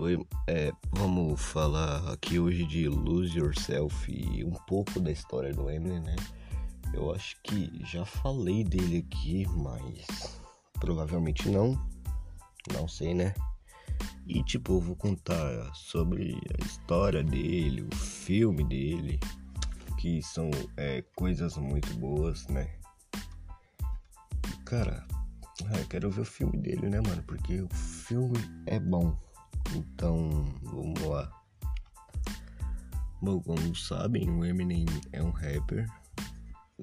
Oi, é, vamos falar aqui hoje de Lose Yourself e um pouco da história do Eminem, né? Eu acho que já falei dele aqui, mas provavelmente não. Não sei, né? E tipo, eu vou contar sobre a história dele, o filme dele, que são é, coisas muito boas, né? Cara, é, quero ver o filme dele, né, mano? Porque o filme é bom. Então, vamos lá. Bom, como sabem, o Eminem é um rapper,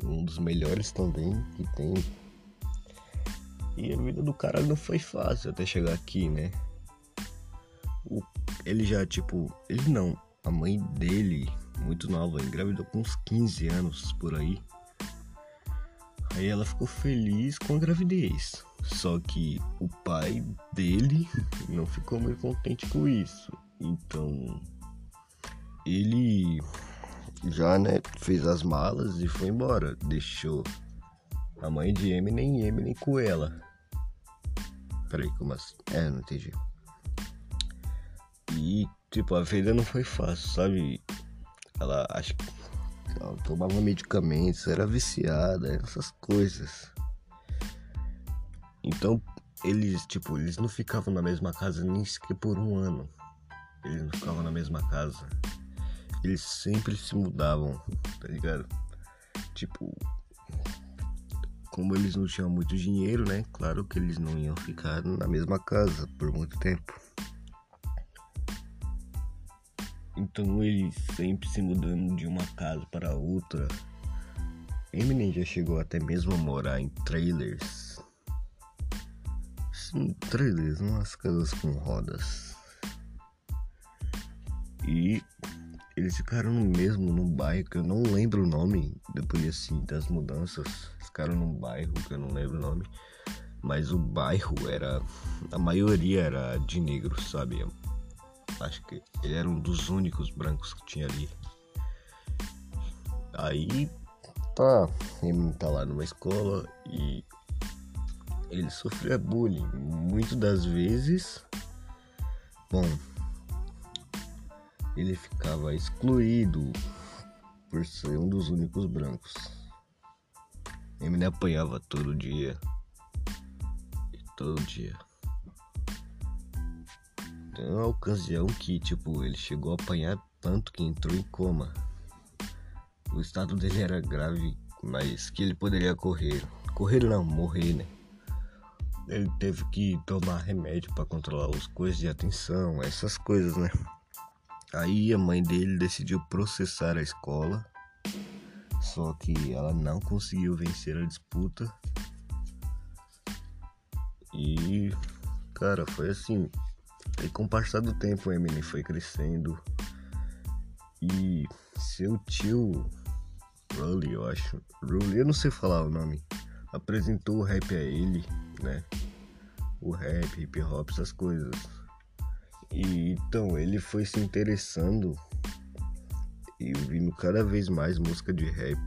um dos melhores também que tem. E a vida do cara não foi fácil até chegar aqui, né? O, ele já, tipo, ele não, a mãe dele, muito nova, engravidou com uns 15 anos por aí. Aí ela ficou feliz com a gravidez. Só que o pai dele não ficou muito contente com isso. Então ele já né, fez as malas e foi embora. Deixou a mãe de Eminem e Eminem com ela. Peraí, como assim? É, não entendi. E tipo, a vida não foi fácil, sabe? Ela acho que ela tomava medicamentos, era viciada, essas coisas. Então, eles, tipo, eles não ficavam na mesma casa nem sequer por um ano. Eles não ficavam na mesma casa. Eles sempre se mudavam, tá ligado? Tipo, como eles não tinham muito dinheiro, né? Claro que eles não iam ficar na mesma casa por muito tempo. Então eles sempre se mudando de uma casa para outra. Eminem já chegou até mesmo a morar em trailers trailers, umas casas com rodas. E eles ficaram no mesmo, num bairro que eu não lembro o nome, depois assim das mudanças. Ficaram num bairro que eu não lembro o nome. Mas o bairro era. A maioria era de negros, sabe? Acho que ele era um dos únicos brancos que tinha ali. Aí tá, ele tá lá numa escola e ele sofria bullying. Muitas das vezes, bom, ele ficava excluído por ser um dos únicos brancos. Eminem apanhava todo dia. E todo dia. Tem uma ocasião que, tipo, ele chegou a apanhar tanto que entrou em coma. O estado dele era grave, mas que ele poderia correr. Correr não, morrer, né? Ele teve que tomar remédio para controlar os coisas de atenção, essas coisas, né? Aí a mãe dele decidiu processar a escola, só que ela não conseguiu vencer a disputa. E, cara, foi assim. E com o passar do tempo, Eminem foi crescendo. E seu tio, Rully, eu acho. Rully, eu não sei falar o nome. Apresentou o rap a ele né? O rap, hip hop, essas coisas. E então ele foi se interessando e ouvindo cada vez mais música de rap.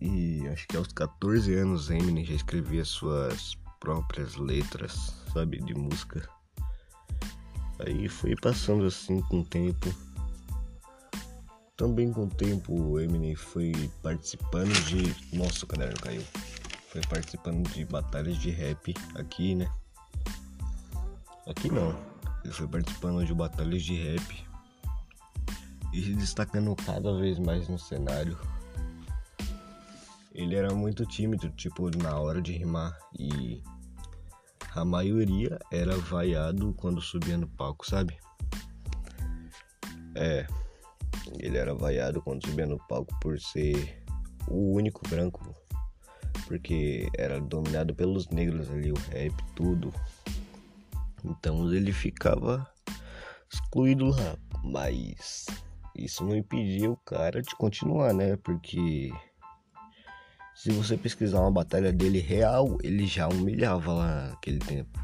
E acho que aos 14 anos Eminem já escrevia suas próprias letras, sabe, de música. Aí foi passando assim com o tempo. Também com o tempo o Eminem foi participando de. Nossa, o caderno caiu foi participando de batalhas de rap aqui, né? Aqui não. Ele foi participando de batalhas de rap e se destacando cada vez mais no cenário. Ele era muito tímido, tipo, na hora de rimar e a maioria era vaiado quando subia no palco, sabe? É, ele era vaiado quando subia no palco por ser o único branco porque era dominado pelos negros ali, o rap, tudo. Então ele ficava excluído lá, mas isso não impedia o cara de continuar, né? Porque se você pesquisar uma batalha dele real, ele já humilhava lá naquele tempo.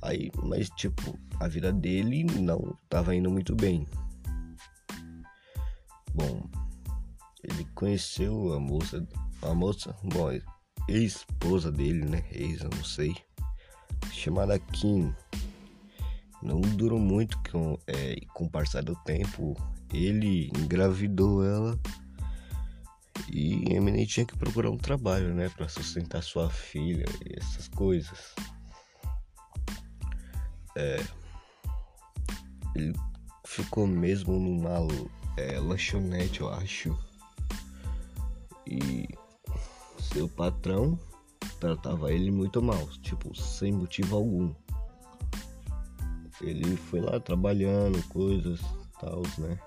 Aí, mas tipo, a vida dele não estava indo muito bem. Bom, ele conheceu a moça a moça, bom, ex-esposa dele, né? Ex, eu não sei. Chamada Kim. não durou muito com, é, com o passar do tempo. Ele engravidou ela e Eminem tinha que procurar um trabalho, né, para sustentar sua filha e essas coisas. É, ele ficou mesmo numa é, lanchonete, eu acho. E seu patrão tratava ele muito mal, tipo, sem motivo algum. Ele foi lá trabalhando, coisas, tal, né?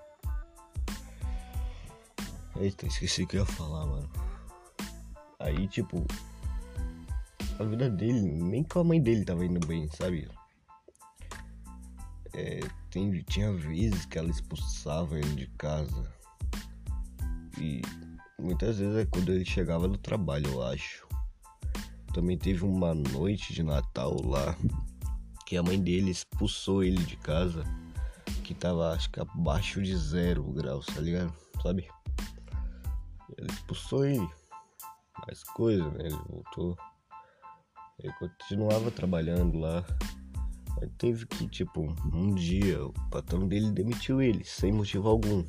Eita, esqueci o que eu ia falar, mano. Aí, tipo, a vida dele, nem com a mãe dele tava indo bem, sabe? É, tem, tinha vezes que ela expulsava ele de casa. E muitas vezes é quando ele chegava do trabalho, eu acho. Também teve uma noite de Natal lá que a mãe dele expulsou ele de casa, que tava acho que abaixo de zero graus, tá ligado? Sabe? Ele expulsou ele. Mais coisa, né? Ele voltou. Ele continuava trabalhando lá. Aí teve que, tipo, um dia o patrão dele demitiu ele, sem motivo algum.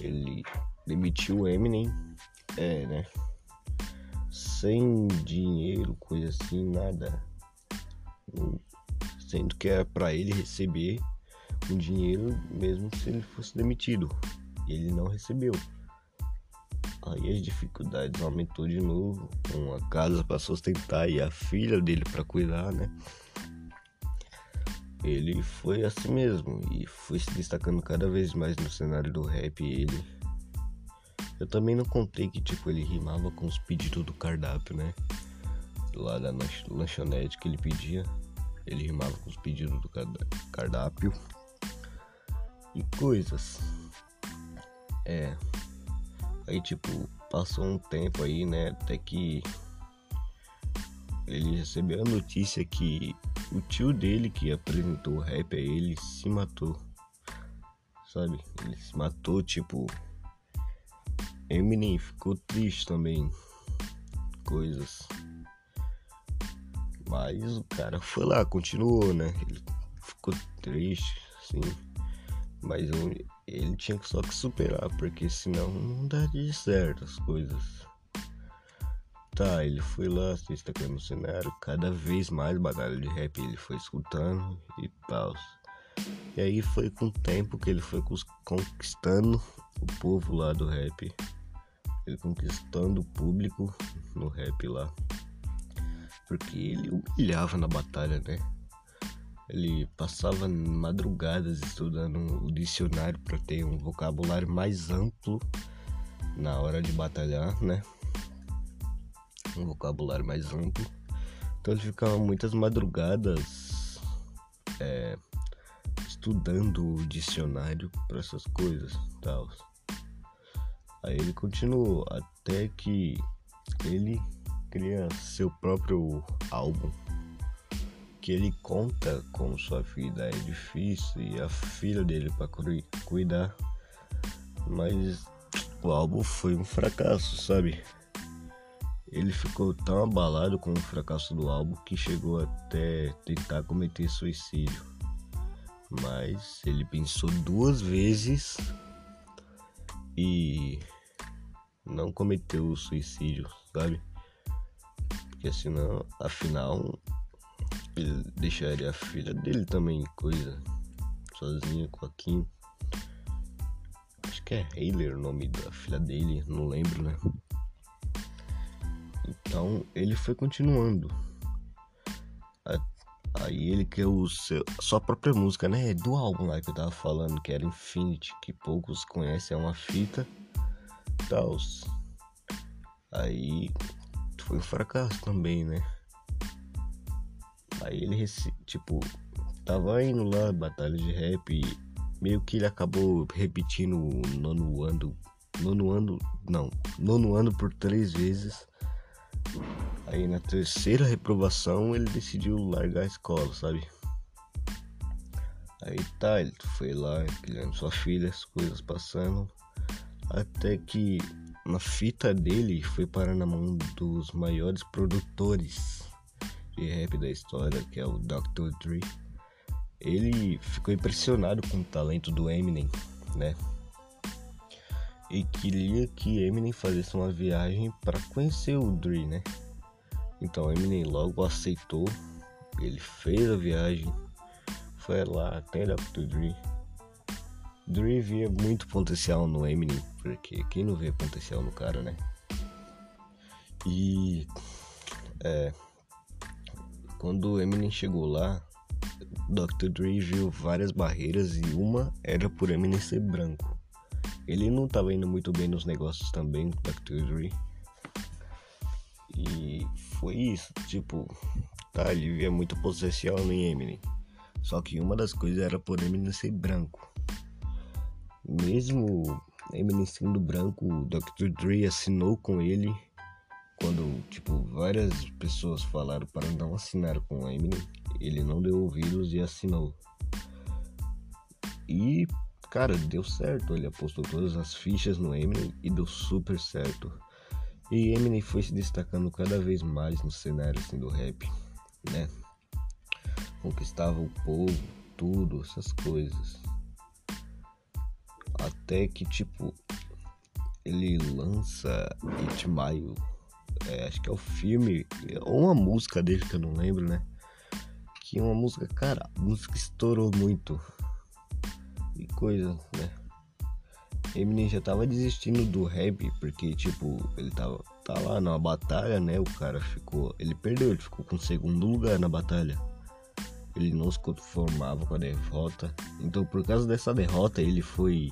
Ele demitiu o Eminem, é, né? Sem dinheiro, coisa assim, nada. Sendo que era pra ele receber um dinheiro mesmo se ele fosse demitido. Ele não recebeu. Aí as dificuldades aumentou de novo, uma casa para sustentar e a filha dele para cuidar, né? Ele foi assim mesmo e foi se destacando cada vez mais no cenário do rap. Ele. Eu também não contei que tipo ele rimava com os pedidos do cardápio, né? Lá da lanchonete que ele pedia. Ele rimava com os pedidos do cardápio e coisas. É. Aí tipo, passou um tempo aí, né? Até que ele recebeu a notícia que o tio dele que apresentou o rap a ele se matou. Sabe? Ele se matou, tipo. Eminem ficou triste também. Coisas. Mas o cara foi lá, continuou, né? Ele ficou triste, sim. Mas ele tinha só que superar, porque senão não daria certo as coisas. Tá, ele foi lá se destacando no cenário, cada vez mais batalha de rap ele foi escutando e tal. E aí foi com o tempo que ele foi conquistando o povo lá do rap. Ele conquistando o público no rap lá. Porque ele humilhava na batalha, né? Ele passava madrugadas estudando o dicionário para ter um vocabulário mais amplo na hora de batalhar, né? Um vocabulário mais amplo. Então ele ficava muitas madrugadas é, estudando o dicionário para essas coisas, tal. Aí ele continuou até que ele cria seu próprio álbum, que ele conta como sua vida é difícil e a filha dele para cuidar, mas o álbum foi um fracasso, sabe? Ele ficou tão abalado com o fracasso do álbum que chegou até tentar cometer suicídio. Mas ele pensou duas vezes e não cometeu o suicídio, sabe? Porque senão, afinal, ele deixaria a filha dele também coisa sozinha com a Kim. Acho que é Hayley o nome da filha dele, não lembro, né? Então ele foi continuando. Aí ele criou seu, a sua própria música, né? Do álbum lá que eu tava falando, que era Infinity, que poucos conhecem, é uma fita. Tal. Aí foi um fracasso também, né? Aí ele, tipo, tava indo lá, batalha de rap, e meio que ele acabou repetindo o nono ano. Nono ano. Não, nono ano por três vezes. Aí na terceira reprovação ele decidiu largar a escola, sabe? Aí tá, ele foi lá criando sua filha, as coisas passando. Até que na fita dele foi parar na mão dos maiores produtores de rap da história, que é o Dr. Dre. ele ficou impressionado com o talento do Eminem, né? E queria que Eminem fizesse uma viagem para conhecer o Dre, né? Então Eminem logo aceitou, ele fez a viagem, foi lá até Dr. Dre. Dre via muito potencial no Eminem, porque quem não vê potencial no cara, né? E é, quando Eminem chegou lá, Dr. Dre viu várias barreiras e uma era por Eminem ser branco. Ele não estava indo muito bem nos negócios também, Dr. Dre. E foi isso, tipo, tá, ele via muito potencial no Eminem. Só que uma das coisas era por Eminem ser branco. Mesmo Eminem sendo branco, o Dr. Dre assinou com ele quando, tipo, várias pessoas falaram para não assinar com Eminem, ele não deu ouvidos e assinou. E, cara, deu certo. Ele apostou todas as fichas no Eminem e deu super certo. E Eminem foi se destacando cada vez mais no cenário assim, do rap, né? Conquistava o povo, tudo, essas coisas. Até que, tipo, ele lança It Maio é, acho que é o filme, ou uma música dele que eu não lembro, né? Que é uma música, cara, música estourou muito. E coisa, né? Eminem já tava desistindo do rap, porque, tipo, ele tava tá lá na batalha, né? O cara ficou. Ele perdeu, ele ficou com segundo lugar na batalha. Ele não se conformava com a derrota. Então, por causa dessa derrota, ele foi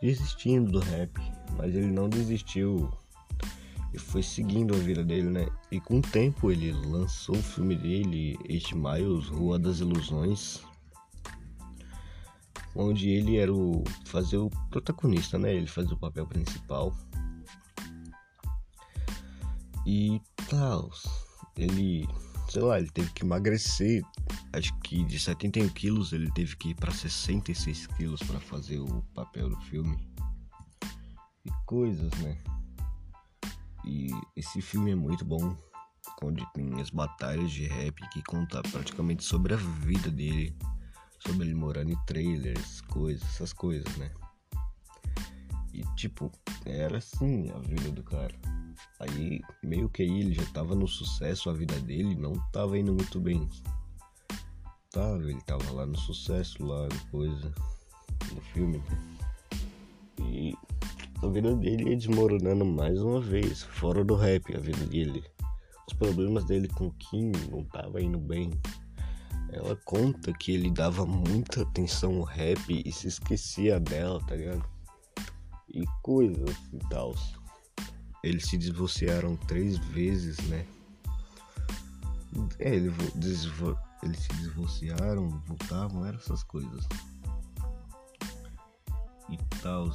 desistindo do rap. Mas ele não desistiu e foi seguindo a vida dele, né? E com o tempo ele lançou o filme dele, Eight Miles, Rua das Ilusões, onde ele era o fazer o protagonista, né? Ele fazia o papel principal. E tal, ele, sei lá, ele teve que emagrecer. Acho que de 71 quilos ele teve que ir para 66 quilos para fazer o papel do filme. E coisas, né? E esse filme é muito bom, onde tem as batalhas de rap que conta praticamente sobre a vida dele, sobre ele morando em trailers, coisas, essas coisas, né? E tipo, era assim a vida do cara. Aí meio que aí ele já tava no sucesso, a vida dele não tava indo muito bem. Tava, ele tava lá no sucesso, lá coisa, no filme, né? E a vida dele ia desmoronando mais uma vez, fora do rap, a vida dele. Os problemas dele com Kim não tava indo bem. Ela conta que ele dava muita atenção ao rap e se esquecia dela, tá ligado? E coisas e tal. Eles se divorciaram três vezes, né? É, ele, eles se divorciaram, voltavam, eram essas coisas. E tal.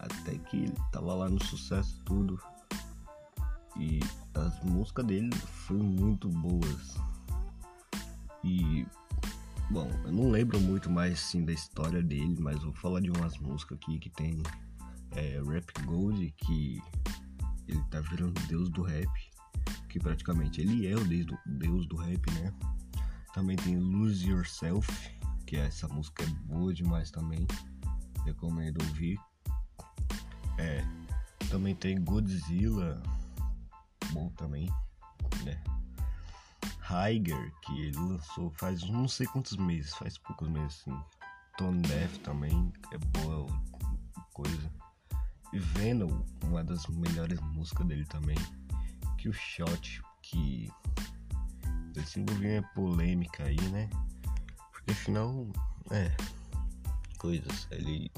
Até que ele tava lá no sucesso tudo. E as músicas dele foram muito boas. E bom, eu não lembro muito mais assim da história dele, mas vou falar de umas músicas aqui que tem é, Rap Gold, que ele tá virando deus do rap, que praticamente ele é o deus do, deus do rap, né? Também tem Lose Yourself, que essa música é boa demais também. Recomendo ouvir. É. Também tem Godzilla. Bom também, né? Higer, que ele lançou faz não sei quantos meses, faz poucos meses assim. Tone Death também é boa coisa. E Venom, uma das melhores músicas dele também. Que o Shot, que ele se polêmica aí, né? Porque afinal, é, coisas, ele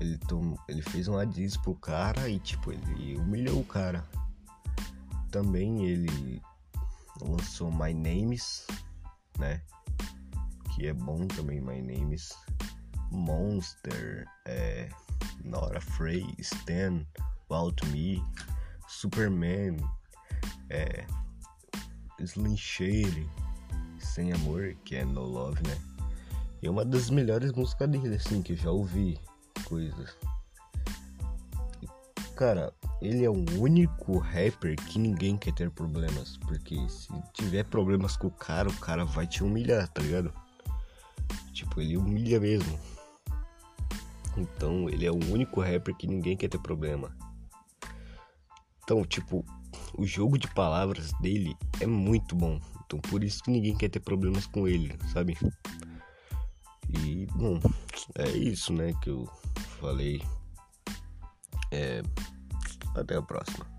ele, tom, ele fez um diss pro cara e, tipo, ele humilhou o cara. Também ele lançou My Names, né? Que é bom também, My Names. Monster, é, Not Afraid, Stan, About Me, Superman, é, Slim Shady, Sem Amor, que é No Love, né? E é uma das melhores músicas dele, assim, que eu já ouvi coisas. Cara, ele é o único rapper que ninguém quer ter problemas. Porque se tiver problemas com o cara, o cara vai te humilhar, tá ligado? Tipo, ele humilha mesmo. Então, ele é o único rapper que ninguém quer ter problema. Então, tipo, o jogo de palavras dele é muito bom. Então, por isso que ninguém quer ter problemas com ele, sabe? E, bom, é isso, né, que eu falei. É, até a próxima.